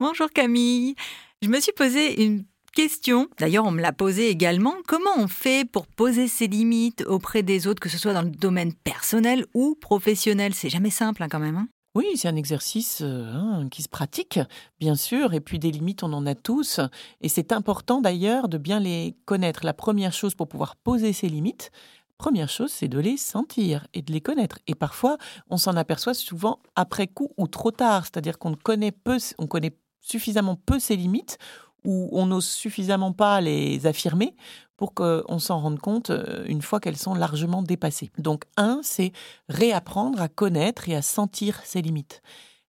Bonjour Camille. Je me suis posé une question, d'ailleurs on me l'a posée également, comment on fait pour poser ses limites auprès des autres, que ce soit dans le domaine personnel ou professionnel? C'est jamais simple hein, quand même. Hein oui, c'est un exercice euh, hein, qui se pratique, bien sûr, et puis des limites, on en a tous, et c'est important d'ailleurs de bien les connaître. La première chose pour pouvoir poser ses limites, première chose, c'est de les sentir et de les connaître. Et parfois, on s'en aperçoit souvent après coup ou trop tard, c'est-à-dire qu'on connaît peu, on connaît suffisamment peu ses limites ou on n'ose suffisamment pas les affirmer pour qu'on s'en rende compte euh, une fois qu'elles sont largement dépassées. Donc un, c'est réapprendre à connaître et à sentir ses limites.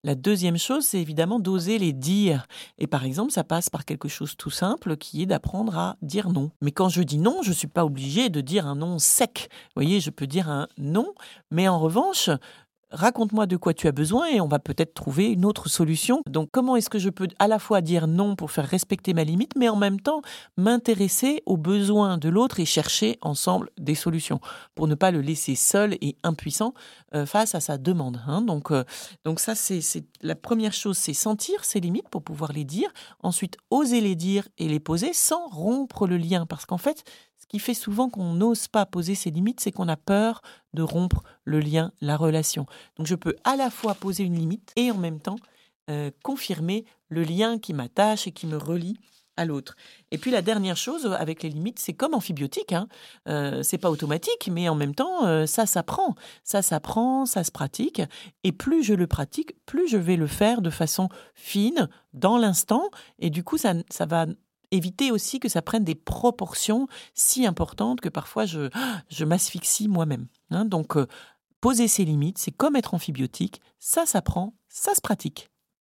La deuxième chose, c'est évidemment d'oser les dire. Et par exemple, ça passe par quelque chose tout simple qui est d'apprendre à dire non. Mais quand je dis non, je ne suis pas obligé de dire un non sec. Vous voyez, je peux dire un non, mais en revanche, raconte-moi de quoi tu as besoin et on va peut-être trouver une autre solution. Donc comment est-ce que je peux à la fois dire non pour faire respecter ma limite, mais en même temps m'intéresser aux besoins de l'autre et chercher ensemble des solutions pour ne pas le laisser seul et impuissant euh, face à sa demande. Hein. Donc, euh, donc ça, c'est la première chose, c'est sentir ses limites pour pouvoir les dire. Ensuite, oser les dire et les poser sans rompre le lien. Parce qu'en fait, qui fait souvent qu'on n'ose pas poser ses limites, c'est qu'on a peur de rompre le lien, la relation. Donc je peux à la fois poser une limite et en même temps euh, confirmer le lien qui m'attache et qui me relie à l'autre. Et puis la dernière chose avec les limites, c'est comme amphibiotique. Hein. Euh, c'est pas automatique, mais en même temps, euh, ça s'apprend. Ça s'apprend, ça se pratique. Et plus je le pratique, plus je vais le faire de façon fine, dans l'instant. Et du coup, ça, ça va éviter aussi que ça prenne des proportions si importantes que parfois je, je m'asphyxie moi-même. Hein. Donc, euh, poser ses limites, c'est comme être amphibiotique, ça s'apprend, ça se pratique.